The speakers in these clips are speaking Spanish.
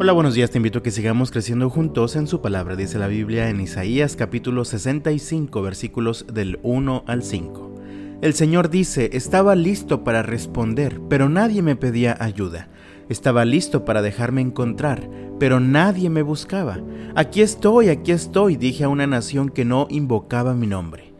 Hola, buenos días, te invito a que sigamos creciendo juntos en su palabra, dice la Biblia en Isaías capítulo 65 versículos del 1 al 5. El Señor dice, estaba listo para responder, pero nadie me pedía ayuda. Estaba listo para dejarme encontrar, pero nadie me buscaba. Aquí estoy, aquí estoy, dije a una nación que no invocaba mi nombre.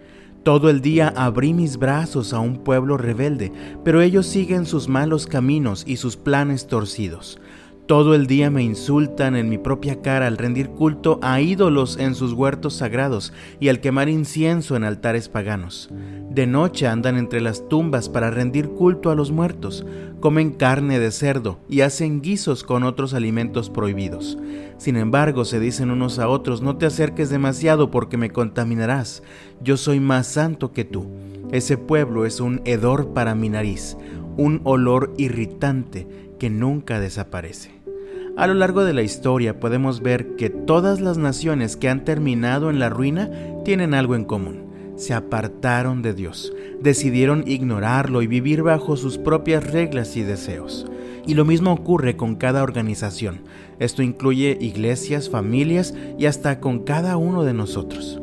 Todo el día abrí mis brazos a un pueblo rebelde, pero ellos siguen sus malos caminos y sus planes torcidos. Todo el día me insultan en mi propia cara al rendir culto a ídolos en sus huertos sagrados y al quemar incienso en altares paganos. De noche andan entre las tumbas para rendir culto a los muertos, comen carne de cerdo y hacen guisos con otros alimentos prohibidos. Sin embargo, se dicen unos a otros, no te acerques demasiado porque me contaminarás, yo soy más santo que tú. Ese pueblo es un hedor para mi nariz, un olor irritante que nunca desaparece. A lo largo de la historia podemos ver que todas las naciones que han terminado en la ruina tienen algo en común. Se apartaron de Dios, decidieron ignorarlo y vivir bajo sus propias reglas y deseos. Y lo mismo ocurre con cada organización. Esto incluye iglesias, familias y hasta con cada uno de nosotros.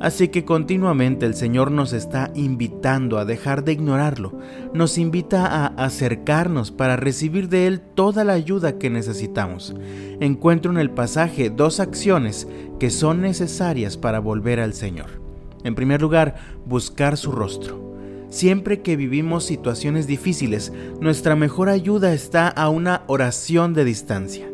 Así que continuamente el Señor nos está invitando a dejar de ignorarlo, nos invita a acercarnos para recibir de Él toda la ayuda que necesitamos. Encuentro en el pasaje dos acciones que son necesarias para volver al Señor. En primer lugar, buscar su rostro. Siempre que vivimos situaciones difíciles, nuestra mejor ayuda está a una oración de distancia.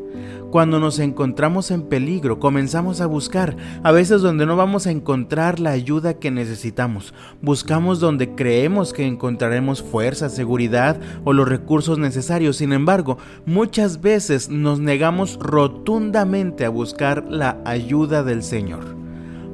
Cuando nos encontramos en peligro, comenzamos a buscar, a veces donde no vamos a encontrar la ayuda que necesitamos. Buscamos donde creemos que encontraremos fuerza, seguridad o los recursos necesarios. Sin embargo, muchas veces nos negamos rotundamente a buscar la ayuda del Señor.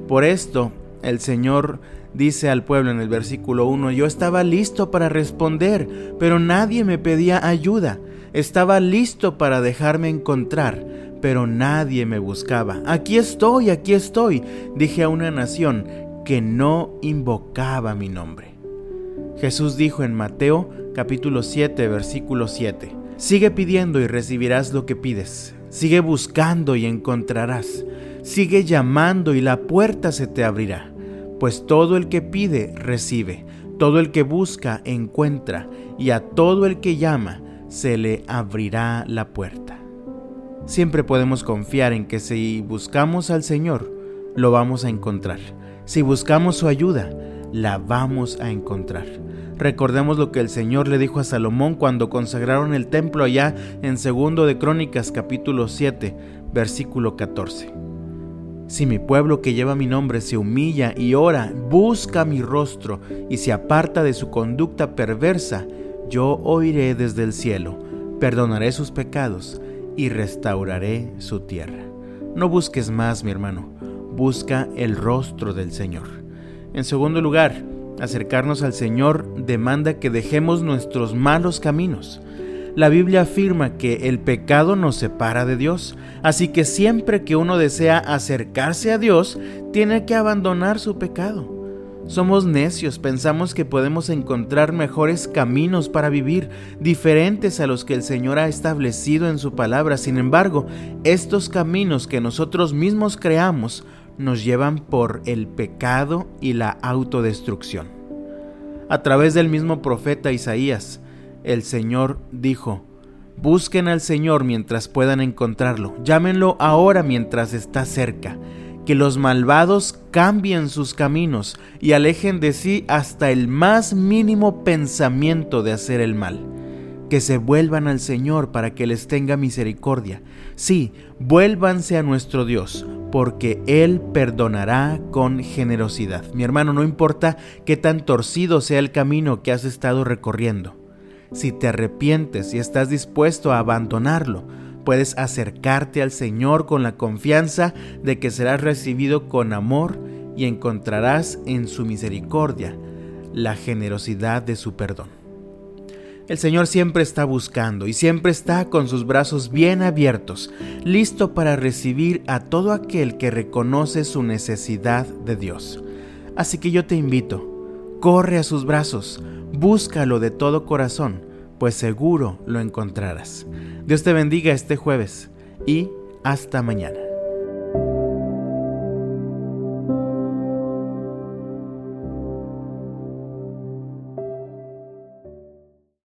Por esto, el Señor dice al pueblo en el versículo 1, yo estaba listo para responder, pero nadie me pedía ayuda. Estaba listo para dejarme encontrar, pero nadie me buscaba. Aquí estoy, aquí estoy, dije a una nación que no invocaba mi nombre. Jesús dijo en Mateo capítulo 7 versículo 7, Sigue pidiendo y recibirás lo que pides. Sigue buscando y encontrarás. Sigue llamando y la puerta se te abrirá. Pues todo el que pide, recibe. Todo el que busca, encuentra. Y a todo el que llama, se le abrirá la puerta. Siempre podemos confiar en que si buscamos al Señor, lo vamos a encontrar. Si buscamos su ayuda, la vamos a encontrar. Recordemos lo que el Señor le dijo a Salomón cuando consagraron el templo allá en segundo de Crónicas capítulo 7, versículo 14. Si mi pueblo que lleva mi nombre se humilla y ora, busca mi rostro y se aparta de su conducta perversa, yo oiré desde el cielo, perdonaré sus pecados y restauraré su tierra. No busques más, mi hermano, busca el rostro del Señor. En segundo lugar, acercarnos al Señor demanda que dejemos nuestros malos caminos. La Biblia afirma que el pecado nos separa de Dios, así que siempre que uno desea acercarse a Dios, tiene que abandonar su pecado. Somos necios, pensamos que podemos encontrar mejores caminos para vivir, diferentes a los que el Señor ha establecido en su palabra. Sin embargo, estos caminos que nosotros mismos creamos nos llevan por el pecado y la autodestrucción. A través del mismo profeta Isaías, el Señor dijo, Busquen al Señor mientras puedan encontrarlo, llámenlo ahora mientras está cerca que los malvados cambien sus caminos y alejen de sí hasta el más mínimo pensamiento de hacer el mal. Que se vuelvan al Señor para que les tenga misericordia. Sí, vuélvanse a nuestro Dios, porque Él perdonará con generosidad. Mi hermano, no importa qué tan torcido sea el camino que has estado recorriendo. Si te arrepientes y estás dispuesto a abandonarlo, puedes acercarte al Señor con la confianza de que serás recibido con amor y encontrarás en su misericordia la generosidad de su perdón. El Señor siempre está buscando y siempre está con sus brazos bien abiertos, listo para recibir a todo aquel que reconoce su necesidad de Dios. Así que yo te invito, corre a sus brazos, búscalo de todo corazón, pues seguro lo encontrarás. Dios te bendiga este jueves. y hasta mañana.